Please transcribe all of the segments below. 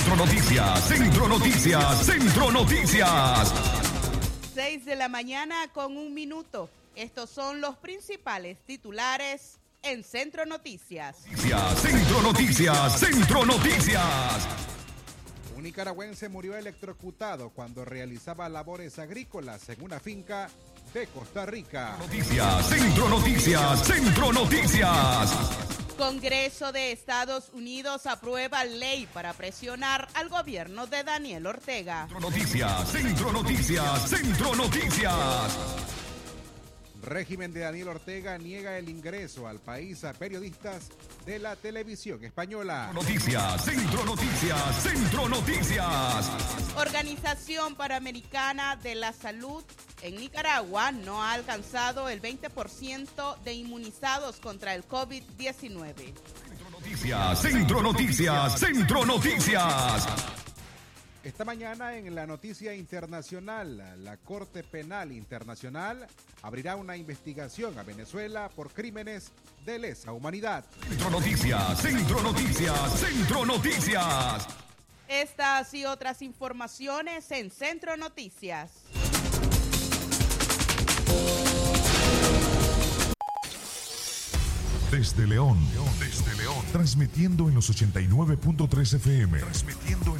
Centro Noticias, Centro Noticias, Centro Noticias. 6 de la mañana con un minuto. Estos son los principales titulares en Centro Noticias. Centro Noticias, Centro Noticias. Un nicaragüense murió electrocutado cuando realizaba labores agrícolas en una finca de Costa Rica. Noticias, Centro Noticias, Centro Noticias. Congreso de Estados Unidos aprueba ley para presionar al gobierno de Daniel Ortega. Noticias, Centro Noticias, Centro Noticias. Régimen de Daniel Ortega niega el ingreso al país a periodistas de la televisión española. Noticias, Centro Noticias, Centro Noticias. Organización Panamericana de la Salud en Nicaragua no ha alcanzado el 20% de inmunizados contra el COVID-19. Centro Noticias, Centro Noticias, Centro Noticias. Esta mañana en la noticia internacional, la Corte Penal Internacional abrirá una investigación a Venezuela por crímenes de lesa humanidad. Centro Noticias, Centro Noticias, Centro Noticias. Estas y otras informaciones en Centro Noticias. Desde León, desde León, transmitiendo en los 89.3 FM. Transmitiendo en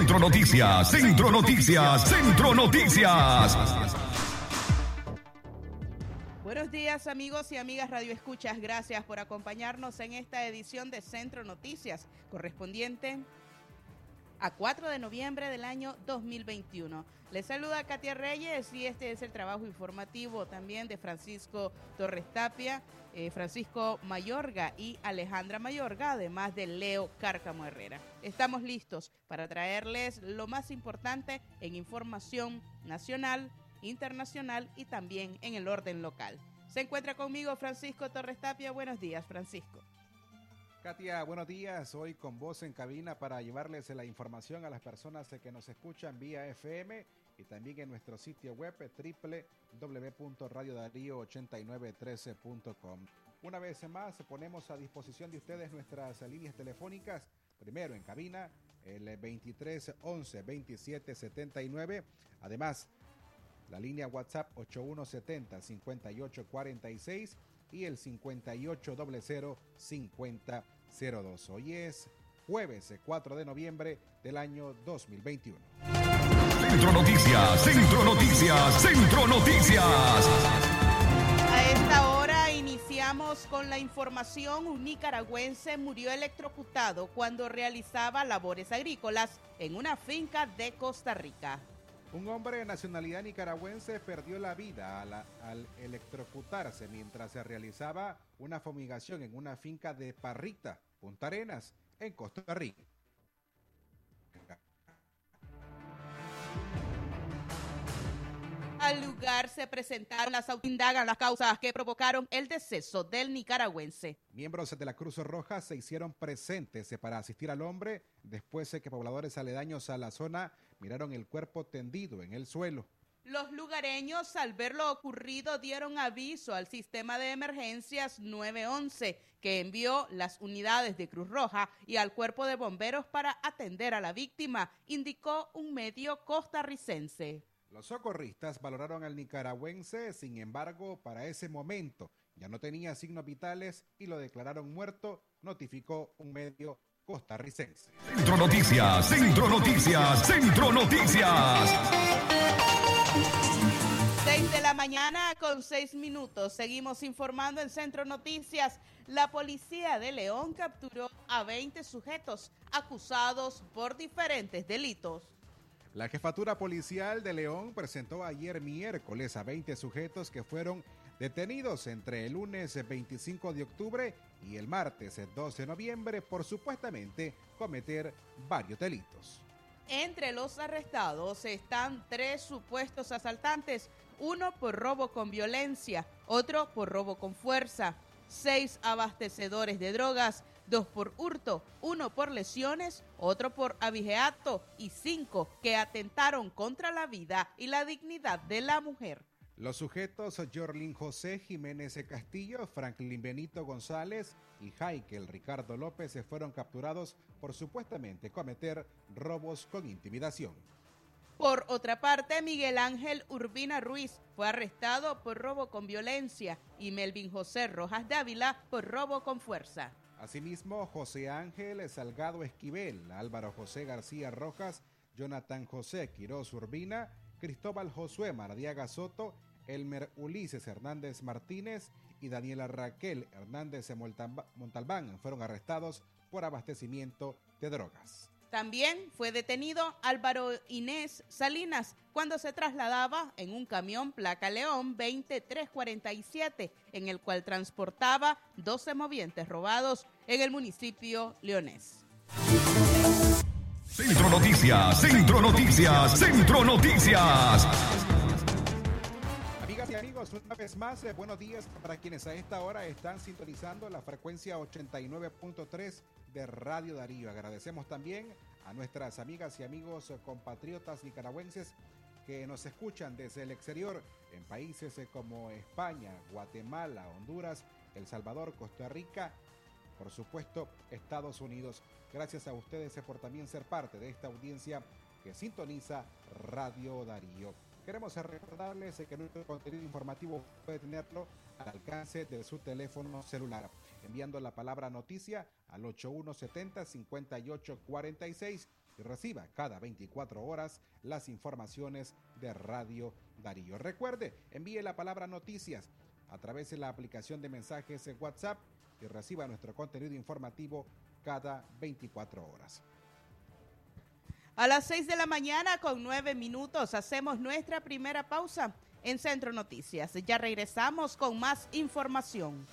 Centro Noticias, Centro Noticias, Centro Noticias. Buenos días amigos y amigas Radio Escuchas, gracias por acompañarnos en esta edición de Centro Noticias correspondiente a 4 de noviembre del año 2021. Les saluda Katia Reyes y este es el trabajo informativo también de Francisco Torres Tapia, eh, Francisco Mayorga y Alejandra Mayorga, además de Leo Cárcamo Herrera. Estamos listos para traerles lo más importante en información nacional, internacional y también en el orden local. Se encuentra conmigo Francisco Torres Tapia. Buenos días, Francisco. Katia, buenos días. Hoy con vos en cabina para llevarles la información a las personas que nos escuchan vía FM y también en nuestro sitio web www.radiodarío8913.com. Una vez más, ponemos a disposición de ustedes nuestras líneas telefónicas. Primero en cabina, el 23 11 27 79. Además, la línea WhatsApp 8170-5846 y el 5800-5002. Hoy es jueves 4 de noviembre del año 2021. Centro Noticias, Centro Noticias, Centro Noticias. A esta hora iniciamos con la información. Un nicaragüense murió electrocutado cuando realizaba labores agrícolas en una finca de Costa Rica. Un hombre de nacionalidad nicaragüense perdió la vida al, electrocutarse mientras se realizaba una fumigación en una finca de Parrita, Punta Arenas, en Costa Rica. Al lugar se presentaron las indagan las causas que provocaron el deceso del nicaragüense. Miembros de la Cruz Roja se hicieron presentes para asistir al hombre después de que pobladores aledaños a la zona miraron el cuerpo tendido en el suelo. Los lugareños, al ver lo ocurrido, dieron aviso al sistema de emergencias 911, que envió las unidades de Cruz Roja y al cuerpo de bomberos para atender a la víctima, indicó un medio costarricense. Los socorristas valoraron al nicaragüense, sin embargo, para ese momento ya no tenía signos vitales y lo declararon muerto, notificó un medio costarricense. Centro Noticias, Centro Noticias, Centro Noticias. Seis de la mañana con seis minutos. Seguimos informando en Centro Noticias. La policía de León capturó a 20 sujetos acusados por diferentes delitos. La jefatura policial de León presentó ayer miércoles a 20 sujetos que fueron detenidos entre el lunes 25 de octubre y el martes 12 de noviembre por supuestamente cometer varios delitos. Entre los arrestados están tres supuestos asaltantes, uno por robo con violencia, otro por robo con fuerza, seis abastecedores de drogas, dos por hurto, uno por lesiones, otro por abigeato y cinco que atentaron contra la vida y la dignidad de la mujer. Los sujetos Jorlin José Jiménez Castillo, Franklin Benito González y Jaikel Ricardo López fueron capturados por supuestamente cometer robos con intimidación. Por otra parte, Miguel Ángel Urbina Ruiz fue arrestado por robo con violencia y Melvin José Rojas Dávila por robo con fuerza. Asimismo, José Ángel Salgado Esquivel, Álvaro José García Rojas, Jonathan José Quiroz Urbina, Cristóbal Josué Mardiaga Soto Elmer Ulises Hernández Martínez y Daniela Raquel Hernández Montalbán fueron arrestados por abastecimiento de drogas. También fue detenido Álvaro Inés Salinas cuando se trasladaba en un camión placa León 2347, en el cual transportaba 12 movientes robados en el municipio leonés. Centro Noticias, Centro Noticias, Centro Noticias amigos, una vez más, eh, buenos días para quienes a esta hora están sintonizando la frecuencia 89.3 de Radio Darío. Agradecemos también a nuestras amigas y amigos eh, compatriotas nicaragüenses que nos escuchan desde el exterior en países eh, como España, Guatemala, Honduras, El Salvador, Costa Rica, por supuesto Estados Unidos. Gracias a ustedes por también ser parte de esta audiencia que sintoniza Radio Darío. Queremos recordarles que nuestro contenido informativo puede tenerlo al alcance de su teléfono celular, enviando la palabra noticia al 8170-5846 y reciba cada 24 horas las informaciones de Radio Darío. Recuerde, envíe la palabra noticias a través de la aplicación de mensajes en WhatsApp y reciba nuestro contenido informativo cada 24 horas. A las 6 de la mañana con 9 minutos hacemos nuestra primera pausa en Centro Noticias. Ya regresamos con más información.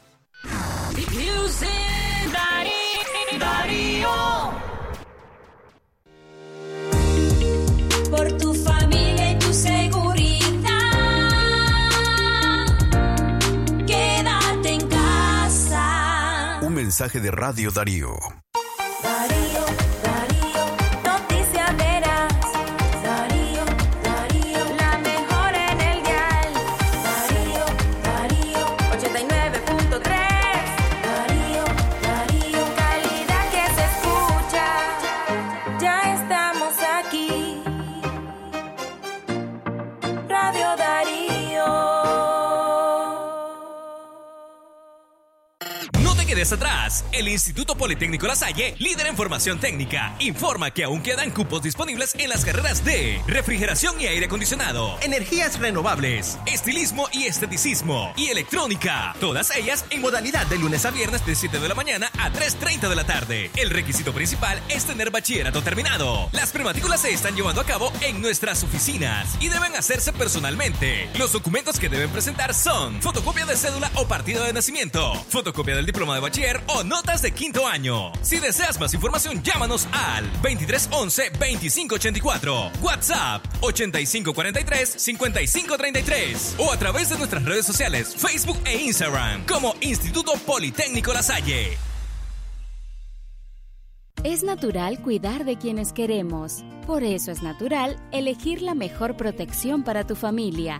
Por tu familia y tu seguridad, quédate en casa. Un mensaje de Radio Darío. Atrás. El Instituto Politécnico La Salle, líder en formación técnica, informa que aún quedan cupos disponibles en las carreras de refrigeración y aire acondicionado, energías renovables, estilismo y esteticismo y electrónica. Todas ellas en modalidad de lunes a viernes de 7 de la mañana a 3.30 de la tarde. El requisito principal es tener bachillerato terminado. Las prematrículas se están llevando a cabo en nuestras oficinas y deben hacerse personalmente. Los documentos que deben presentar son fotocopia de cédula o partido de nacimiento, fotocopia del diploma de o notas de quinto año. Si deseas más información, llámanos al 2311-2584, WhatsApp 8543-5533 o a través de nuestras redes sociales, Facebook e Instagram como Instituto Politécnico La Salle. Es natural cuidar de quienes queremos. Por eso es natural elegir la mejor protección para tu familia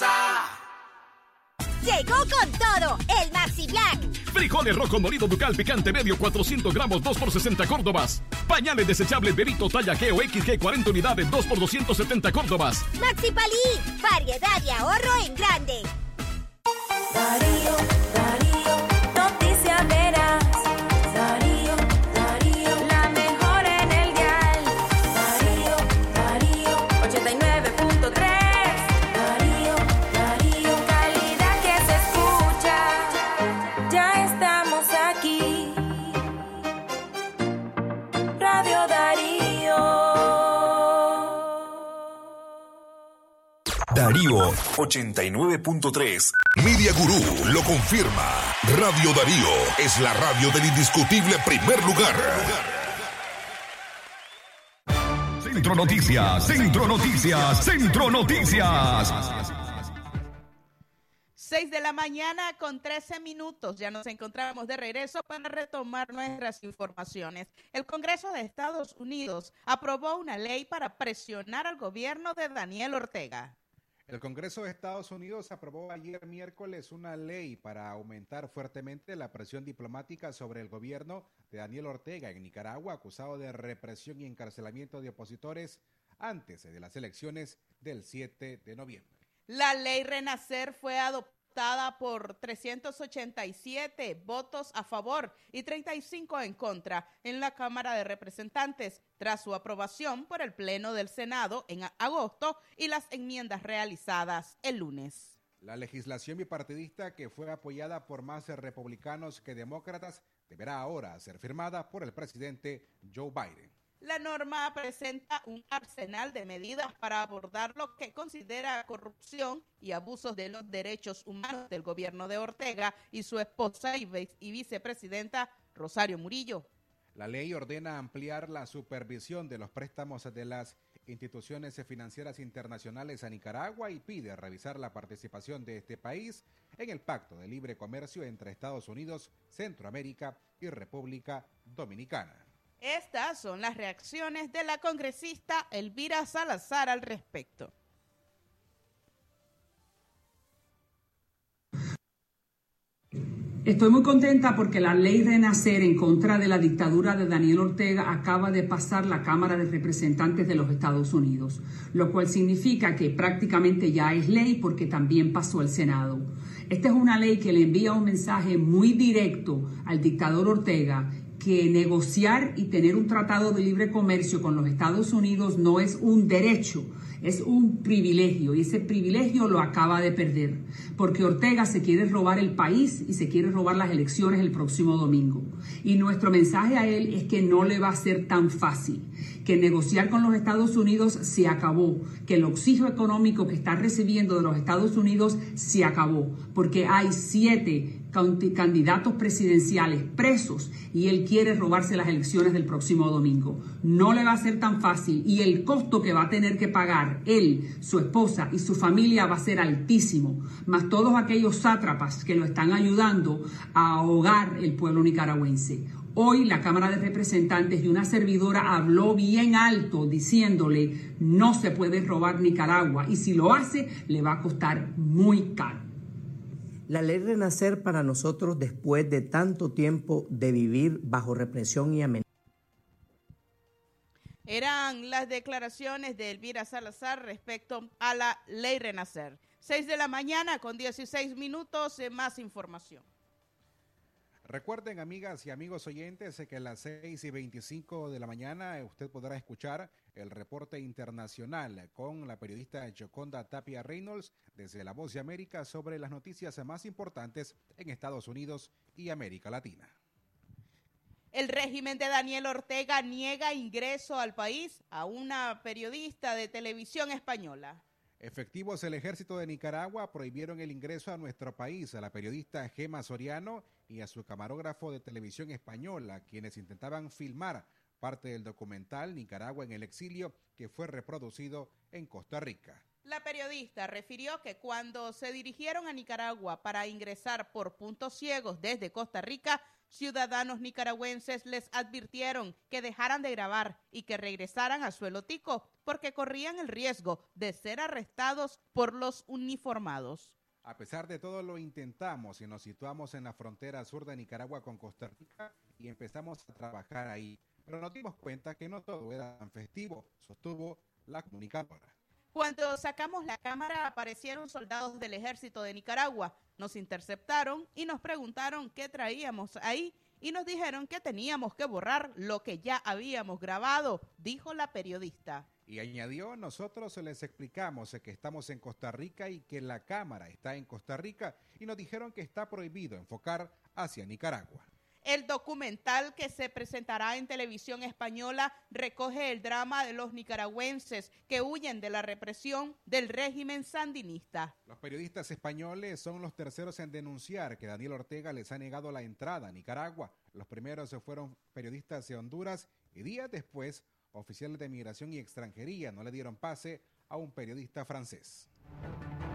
Casa. Llegó con todo el Maxi Black. Frijoles rojo molido ducal picante medio 400 gramos 2 por 60 córdobas. Pañales desechables Berito talla G o XG 40 unidades 2 por 270 córdobas. Maxi Palí, variedad y ahorro en grande. Darío, Darío, Darío. Darío 89.3. Media Gurú lo confirma. Radio Darío es la radio del indiscutible primer lugar. Centro Noticias, Centro Noticias, Centro Noticias. 6 de la mañana con 13 minutos. Ya nos encontramos de regreso para retomar nuestras informaciones. El Congreso de Estados Unidos aprobó una ley para presionar al gobierno de Daniel Ortega. El Congreso de Estados Unidos aprobó ayer miércoles una ley para aumentar fuertemente la presión diplomática sobre el gobierno de Daniel Ortega en Nicaragua, acusado de represión y encarcelamiento de opositores antes de las elecciones del 7 de noviembre. La ley Renacer fue adoptada por 387 votos a favor y 35 en contra en la Cámara de Representantes tras su aprobación por el Pleno del Senado en agosto y las enmiendas realizadas el lunes. La legislación bipartidista que fue apoyada por más republicanos que demócratas deberá ahora ser firmada por el presidente Joe Biden. La norma presenta un arsenal de medidas para abordar lo que considera corrupción y abusos de los derechos humanos del gobierno de Ortega y su esposa y, y vicepresidenta Rosario Murillo. La ley ordena ampliar la supervisión de los préstamos de las instituciones financieras internacionales a Nicaragua y pide revisar la participación de este país en el Pacto de Libre Comercio entre Estados Unidos, Centroamérica y República Dominicana. Estas son las reacciones de la congresista Elvira Salazar al respecto. Estoy muy contenta porque la ley Renacer en contra de la dictadura de Daniel Ortega acaba de pasar la Cámara de Representantes de los Estados Unidos, lo cual significa que prácticamente ya es ley porque también pasó el Senado. Esta es una ley que le envía un mensaje muy directo al dictador Ortega que negociar y tener un tratado de libre comercio con los Estados Unidos no es un derecho, es un privilegio y ese privilegio lo acaba de perder porque Ortega se quiere robar el país y se quiere robar las elecciones el próximo domingo. Y nuestro mensaje a él es que no le va a ser tan fácil, que negociar con los Estados Unidos se acabó, que el oxígeno económico que está recibiendo de los Estados Unidos se acabó, porque hay siete candidatos presidenciales presos y él quiere robarse las elecciones del próximo domingo. No le va a ser tan fácil y el costo que va a tener que pagar él, su esposa y su familia va a ser altísimo, más todos aquellos sátrapas que lo están ayudando a ahogar el pueblo nicaragüense. Hoy la Cámara de Representantes y una servidora habló bien alto diciéndole no se puede robar Nicaragua y si lo hace le va a costar muy caro. La ley Renacer para nosotros después de tanto tiempo de vivir bajo represión y amenaza. Eran las declaraciones de Elvira Salazar respecto a la ley Renacer. 6 de la mañana con 16 minutos, más información. Recuerden, amigas y amigos oyentes, que a las 6 y 25 de la mañana usted podrá escuchar el reporte internacional con la periodista Joconda Tapia Reynolds desde La Voz de América sobre las noticias más importantes en Estados Unidos y América Latina. El régimen de Daniel Ortega niega ingreso al país a una periodista de televisión española. Efectivos del ejército de Nicaragua prohibieron el ingreso a nuestro país a la periodista Gema Soriano y a su camarógrafo de televisión española, quienes intentaban filmar parte del documental Nicaragua en el exilio que fue reproducido en Costa Rica. La periodista refirió que cuando se dirigieron a Nicaragua para ingresar por puntos ciegos desde Costa Rica, ciudadanos nicaragüenses les advirtieron que dejaran de grabar y que regresaran a suelo tico porque corrían el riesgo de ser arrestados por los uniformados. A pesar de todo lo intentamos y nos situamos en la frontera sur de Nicaragua con Costa Rica y empezamos a trabajar ahí, pero nos dimos cuenta que no todo era tan festivo, sostuvo la comunicadora. Cuando sacamos la cámara aparecieron soldados del ejército de Nicaragua, nos interceptaron y nos preguntaron qué traíamos ahí y nos dijeron que teníamos que borrar lo que ya habíamos grabado, dijo la periodista. Y añadió, nosotros les explicamos que estamos en Costa Rica y que la cámara está en Costa Rica y nos dijeron que está prohibido enfocar hacia Nicaragua. El documental que se presentará en televisión española recoge el drama de los nicaragüenses que huyen de la represión del régimen sandinista. Los periodistas españoles son los terceros en denunciar que Daniel Ortega les ha negado la entrada a Nicaragua. Los primeros fueron periodistas de Honduras y días después oficiales de migración y extranjería no le dieron pase a un periodista francés.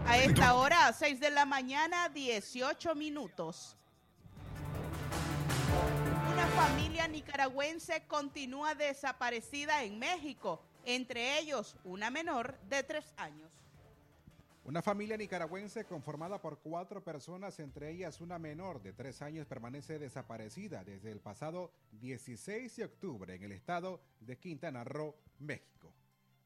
A esta hora, 6 de la mañana, 18 minutos. Una familia nicaragüense continúa desaparecida en México, entre ellos una menor de tres años. Una familia nicaragüense conformada por cuatro personas, entre ellas una menor de tres años, permanece desaparecida desde el pasado 16 de octubre en el estado de Quintana Roo, México.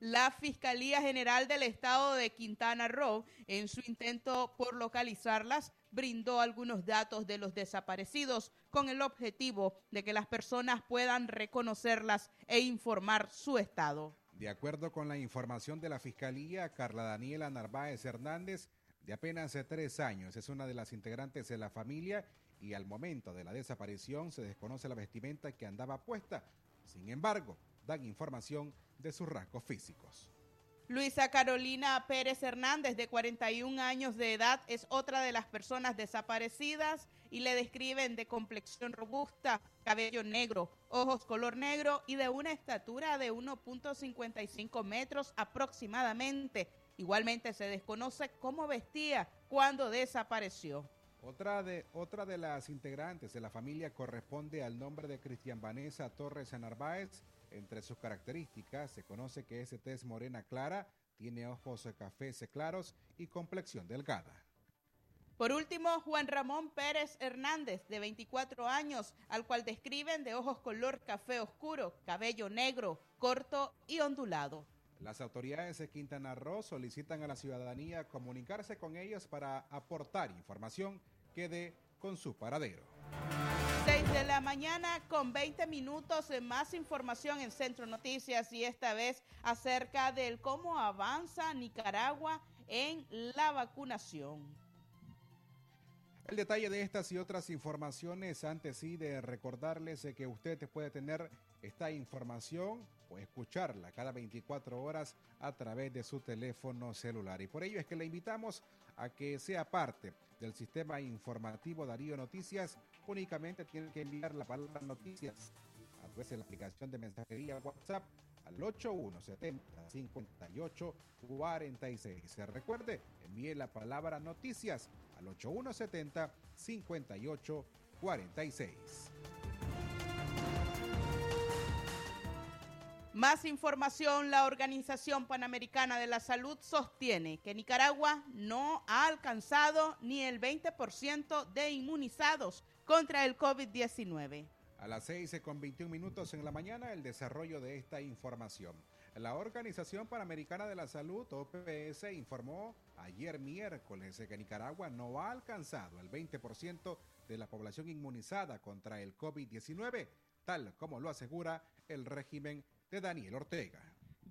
La Fiscalía General del Estado de Quintana Roo, en su intento por localizarlas, brindó algunos datos de los desaparecidos con el objetivo de que las personas puedan reconocerlas e informar su estado. De acuerdo con la información de la Fiscalía, Carla Daniela Narváez Hernández, de apenas tres años, es una de las integrantes de la familia y al momento de la desaparición se desconoce la vestimenta que andaba puesta. Sin embargo, dan información de sus rasgos físicos. Luisa Carolina Pérez Hernández, de 41 años de edad, es otra de las personas desaparecidas y le describen de complexión robusta, cabello negro, ojos color negro y de una estatura de 1.55 metros aproximadamente. Igualmente se desconoce cómo vestía cuando desapareció. Otra de, otra de las integrantes de la familia corresponde al nombre de Cristian Vanessa Torres Narváez. Entre sus características se conoce que es tez morena clara, tiene ojos cafés claros y complexión delgada. Por último, Juan Ramón Pérez Hernández, de 24 años, al cual describen de ojos color café oscuro, cabello negro, corto y ondulado. Las autoridades de Quintana Roo solicitan a la ciudadanía comunicarse con ellos para aportar información que dé con su paradero. 6 de la mañana con 20 minutos de más información en Centro Noticias y esta vez acerca del cómo avanza Nicaragua en la vacunación. El detalle de estas y otras informaciones, antes sí de recordarles que usted puede tener esta información o escucharla cada 24 horas a través de su teléfono celular. Y por ello es que le invitamos a que sea parte del sistema informativo Darío Noticias. Únicamente tiene que enviar la palabra noticias a través de la aplicación de mensajería WhatsApp al 8170 58 46. Se recuerde, envíe la palabra noticias al 8170 58 46. Más información, la Organización Panamericana de la Salud sostiene que Nicaragua no ha alcanzado ni el 20% de inmunizados contra el COVID-19. A las 6 con 21 minutos en la mañana, el desarrollo de esta información. La Organización Panamericana de la Salud, OPS, informó ayer miércoles que Nicaragua no ha alcanzado el 20% de la población inmunizada contra el COVID-19, tal como lo asegura el régimen de Daniel Ortega.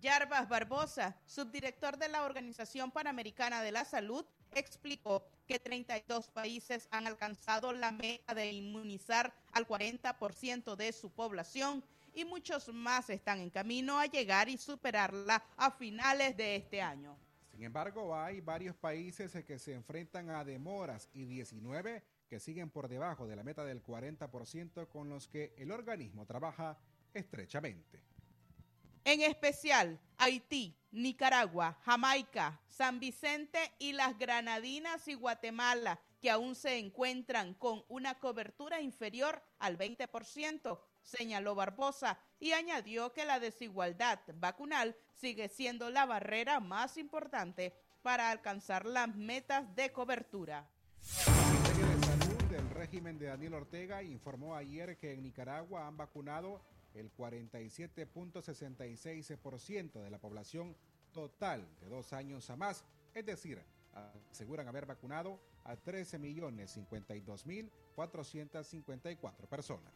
Yarbas Barbosa, subdirector de la Organización Panamericana de la Salud, explicó que 32 países han alcanzado la meta de inmunizar al 40% de su población y muchos más están en camino a llegar y superarla a finales de este año. Sin embargo, hay varios países que se enfrentan a demoras y 19 que siguen por debajo de la meta del 40% con los que el organismo trabaja estrechamente. En especial Haití, Nicaragua, Jamaica, San Vicente y las Granadinas y Guatemala, que aún se encuentran con una cobertura inferior al 20%, señaló Barbosa y añadió que la desigualdad vacunal sigue siendo la barrera más importante para alcanzar las metas de cobertura. El régimen de Daniel Ortega informó ayer que en Nicaragua han vacunado el 47.66% de la población total de dos años a más, es decir, aseguran haber vacunado a 13.052.454 personas.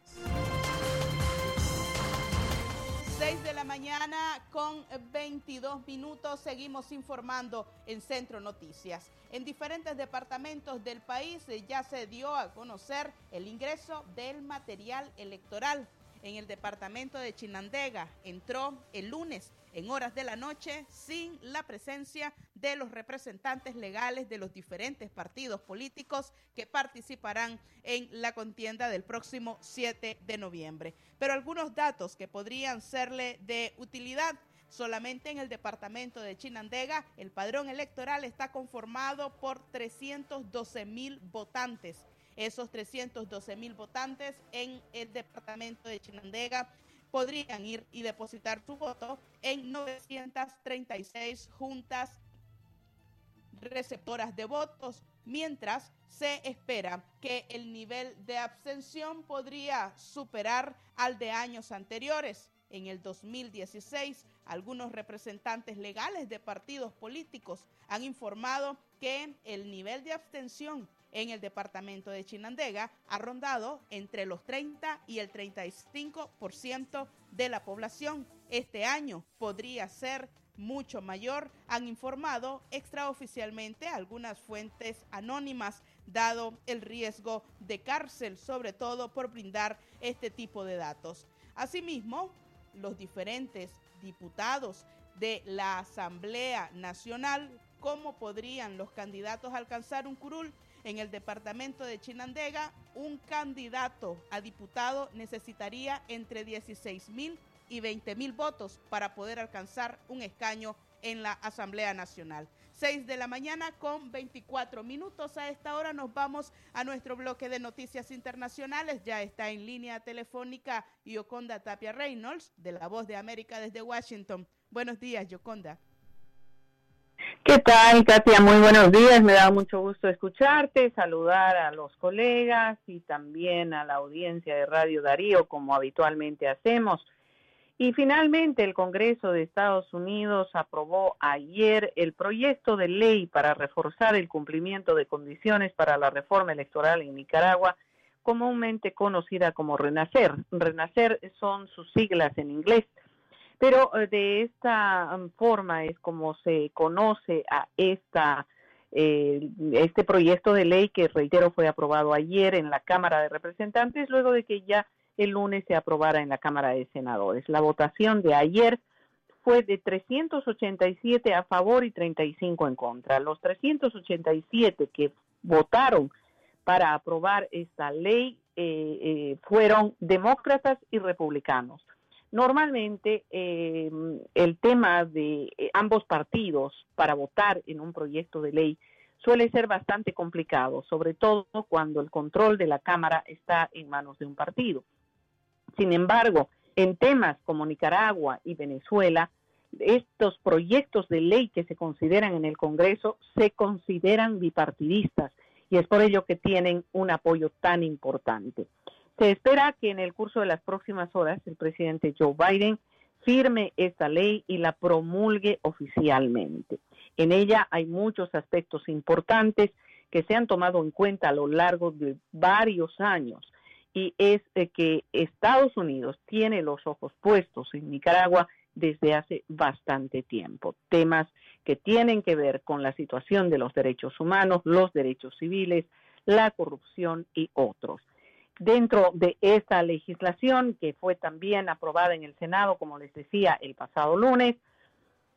6 de la mañana con 22 minutos seguimos informando en Centro Noticias. En diferentes departamentos del país ya se dio a conocer el ingreso del material electoral en el departamento de Chinandega. Entró el lunes en horas de la noche sin la presencia de los representantes legales de los diferentes partidos políticos que participarán en la contienda del próximo 7 de noviembre. Pero algunos datos que podrían serle de utilidad. Solamente en el departamento de Chinandega, el padrón electoral está conformado por 312 mil votantes esos 312 mil votantes en el departamento de Chinandega podrían ir y depositar su voto en 936 juntas receptoras de votos, mientras se espera que el nivel de abstención podría superar al de años anteriores. En el 2016, algunos representantes legales de partidos políticos han informado que el nivel de abstención en el departamento de Chinandega ha rondado entre los 30 y el 35% de la población. Este año podría ser mucho mayor, han informado extraoficialmente algunas fuentes anónimas, dado el riesgo de cárcel, sobre todo por brindar este tipo de datos. Asimismo, los diferentes diputados de la Asamblea Nacional, cómo podrían los candidatos alcanzar un curul en el departamento de Chinandega, un candidato a diputado necesitaría entre 16 mil y 20 mil votos para poder alcanzar un escaño en la Asamblea Nacional. 6 de la mañana con 24 minutos. A esta hora nos vamos a nuestro bloque de noticias internacionales. Ya está en línea telefónica Yoconda Tapia Reynolds, de La Voz de América desde Washington. Buenos días, Yoconda. ¿Qué tal, Katia? Muy buenos días. Me da mucho gusto escucharte, saludar a los colegas y también a la audiencia de Radio Darío, como habitualmente hacemos. Y finalmente el Congreso de Estados Unidos aprobó ayer el proyecto de ley para reforzar el cumplimiento de condiciones para la reforma electoral en Nicaragua, comúnmente conocida como Renacer. Renacer son sus siglas en inglés. Pero eh, de esta um, forma es como se conoce a esta eh, este proyecto de ley que reitero fue aprobado ayer en la Cámara de Representantes luego de que ya el lunes se aprobara en la Cámara de Senadores. La votación de ayer fue de 387 a favor y 35 en contra. Los 387 que votaron para aprobar esta ley eh, fueron demócratas y republicanos. Normalmente eh, el tema de eh, ambos partidos para votar en un proyecto de ley suele ser bastante complicado, sobre todo cuando el control de la Cámara está en manos de un partido. Sin embargo, en temas como Nicaragua y Venezuela, estos proyectos de ley que se consideran en el Congreso se consideran bipartidistas y es por ello que tienen un apoyo tan importante. Se espera que en el curso de las próximas horas el presidente Joe Biden firme esta ley y la promulgue oficialmente. En ella hay muchos aspectos importantes que se han tomado en cuenta a lo largo de varios años y es eh, que Estados Unidos tiene los ojos puestos en Nicaragua desde hace bastante tiempo. Temas que tienen que ver con la situación de los derechos humanos, los derechos civiles, la corrupción y otros. Dentro de esta legislación, que fue también aprobada en el Senado, como les decía, el pasado lunes,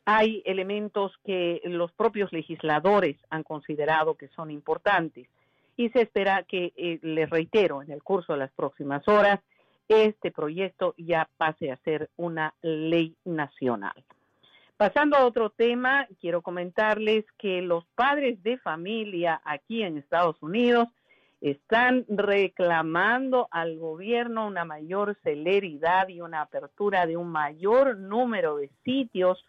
hay elementos que los propios legisladores han considerado que son importantes y se espera que, eh, les reitero, en el curso de las próximas horas, este proyecto ya pase a ser una ley nacional. Pasando a otro tema, quiero comentarles que los padres de familia aquí en Estados Unidos están reclamando al gobierno una mayor celeridad y una apertura de un mayor número de sitios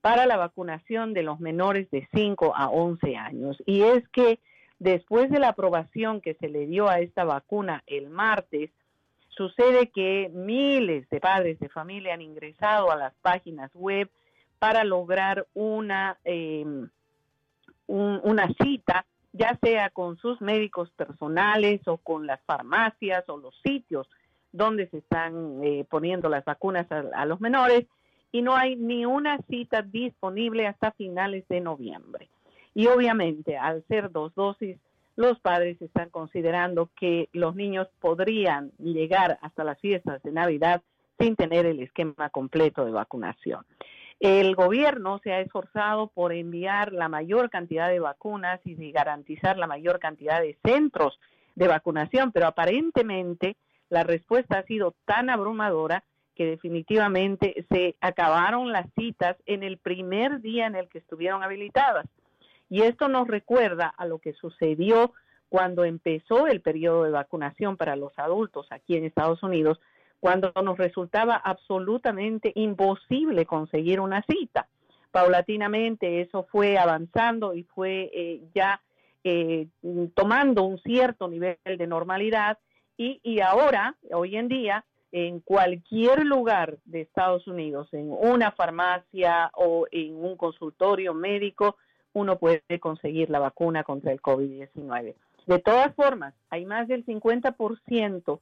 para la vacunación de los menores de 5 a 11 años. Y es que después de la aprobación que se le dio a esta vacuna el martes, sucede que miles de padres de familia han ingresado a las páginas web para lograr una, em, una cita, ya sea con sus médicos personales o con las farmacias o los sitios donde se están eh, poniendo las vacunas a los menores y no hay ni una cita disponible hasta finales de noviembre. Y obviamente, al ser dos dosis, los padres están considerando que los niños podrían llegar hasta las fiestas de Navidad sin tener el esquema completo de vacunación. El gobierno se ha esforzado por enviar la mayor cantidad de vacunas y garantizar la mayor cantidad de centros de vacunación, pero aparentemente la respuesta ha sido tan abrumadora que definitivamente se acabaron las citas en el primer día en el que estuvieron habilitadas. Y esto nos recuerda a lo que sucedió cuando empezó el periodo de vacunación para los adultos aquí en Estados Unidos, cuando nos resultaba absolutamente imposible conseguir una cita. Paulatinamente eso fue avanzando y fue eh, ya eh, tomando un cierto nivel de normalidad y, y ahora, hoy en día, en cualquier lugar de Estados Unidos, en una farmacia o en un consultorio médico, uno puede conseguir la vacuna contra el COVID-19. De todas formas, hay más del 50%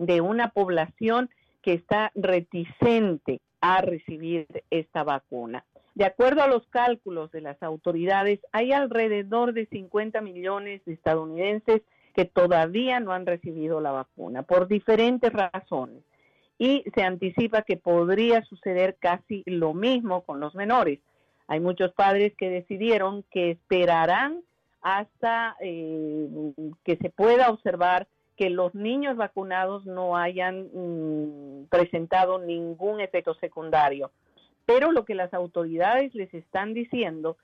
de una población que está reticente a recibir esta vacuna. De acuerdo a los cálculos de las autoridades, hay alrededor de 50 millones de estadounidenses que todavía no han recibido la vacuna por diferentes razones. Y se anticipa que podría suceder casi lo mismo con los menores. Hay muchos padres que decidieron que esperarán hasta eh, que se pueda observar que los niños vacunados no hayan mm, presentado ningún efecto secundario. Pero lo que las autoridades les están diciendo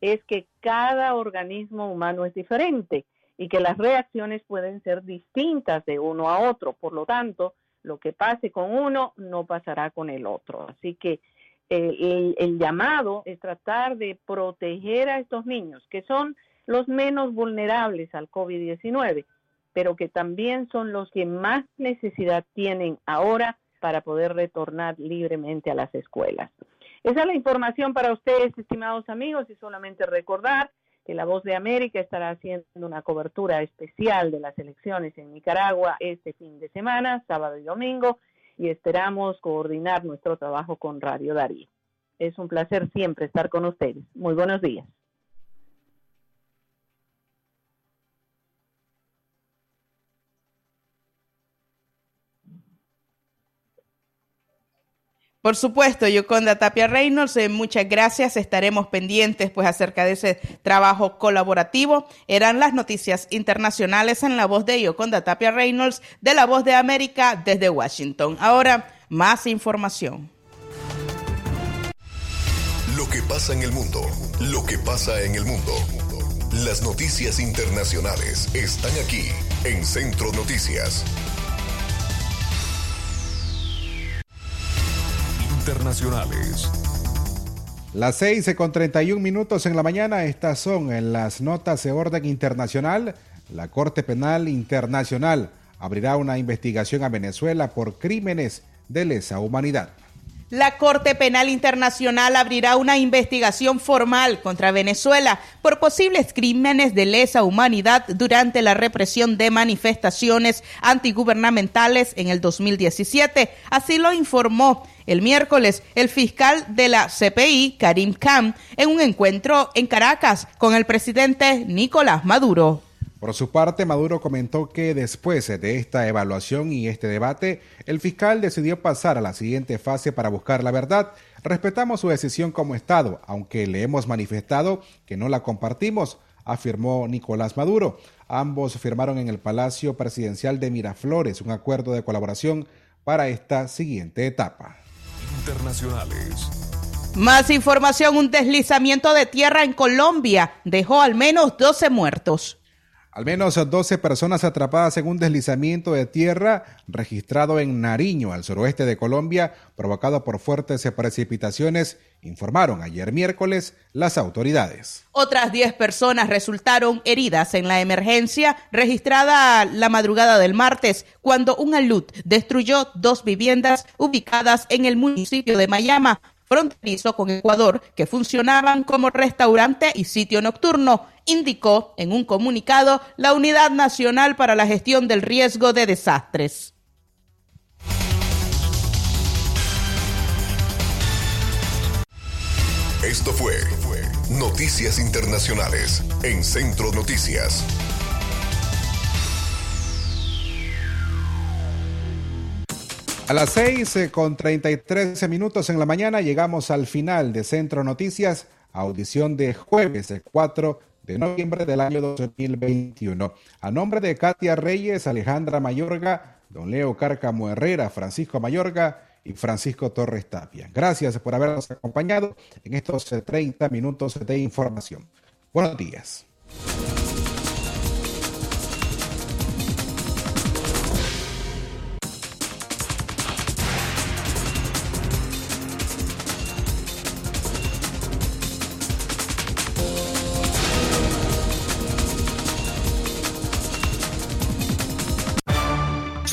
es que cada organismo humano es diferente y que las reacciones pueden ser distintas de uno a otro. Por lo tanto, lo que pase con uno no pasará con el otro. Así que eh, el, llamado es tratar de proteger a estos niños, que son los menos vulnerables al COVID-19, pero que también son los que más necesidad tienen ahora para poder retornar libremente a las escuelas. Esa es la información para ustedes, estimados amigos, y solamente recordar que La Voz de América estará haciendo una cobertura especial de las elecciones en Nicaragua este fin de semana, sábado y domingo, y esperamos coordinar nuestro trabajo con Radio Darío. Es un placer siempre estar con ustedes. Muy buenos días. Por supuesto, Yoconda Tapia Reynolds, eh, muchas gracias. Estaremos pendientes pues acerca de ese trabajo colaborativo. Eran las noticias internacionales en la voz de Yoconda Tapia Reynolds de la voz de América desde Washington. Ahora, más información. Lo que pasa en el mundo, lo que pasa en el mundo. Las noticias internacionales están aquí en Centro Noticias. Internacionales. Las 6 con 31 minutos en la mañana, estas son en las notas de orden internacional. La Corte Penal Internacional abrirá una investigación a Venezuela por crímenes de lesa humanidad. La Corte Penal Internacional abrirá una investigación formal contra Venezuela por posibles crímenes de lesa humanidad durante la represión de manifestaciones antigubernamentales en el 2017. Así lo informó el miércoles el fiscal de la CPI, Karim Khan, en un encuentro en Caracas con el presidente Nicolás Maduro. Por su parte, Maduro comentó que después de esta evaluación y este debate, el fiscal decidió pasar a la siguiente fase para buscar la verdad. Respetamos su decisión como Estado, aunque le hemos manifestado que no la compartimos, afirmó Nicolás Maduro. Ambos firmaron en el Palacio Presidencial de Miraflores un acuerdo de colaboración para esta siguiente etapa. Internacionales. Más información, un deslizamiento de tierra en Colombia dejó al menos 12 muertos. Al menos 12 personas atrapadas en un deslizamiento de tierra registrado en Nariño, al suroeste de Colombia, provocado por fuertes precipitaciones, informaron ayer miércoles las autoridades. Otras 10 personas resultaron heridas en la emergencia registrada la madrugada del martes, cuando un alud destruyó dos viviendas ubicadas en el municipio de Mayama, fronterizo con Ecuador, que funcionaban como restaurante y sitio nocturno, indicó en un comunicado la Unidad Nacional para la Gestión del Riesgo de Desastres. Esto fue Noticias Internacionales en Centro Noticias. A las 6 eh, con 33 minutos en la mañana llegamos al final de Centro Noticias, audición de jueves 4 de noviembre del año 2021. A nombre de Katia Reyes, Alejandra Mayorga, don Leo Cárcamo Herrera, Francisco Mayorga y Francisco Torres Tapia. Gracias por habernos acompañado en estos 30 minutos de información. Buenos días.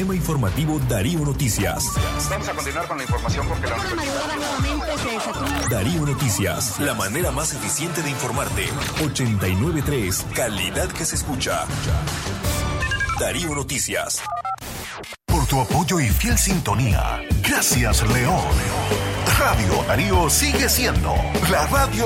Sistema Informativo Darío Noticias. Vamos a continuar con la información porque la Darío Noticias, la manera más eficiente de informarte. 893, calidad que se escucha. Darío Noticias. Por tu apoyo y fiel sintonía. Gracias, León. Radio Darío sigue siendo la radio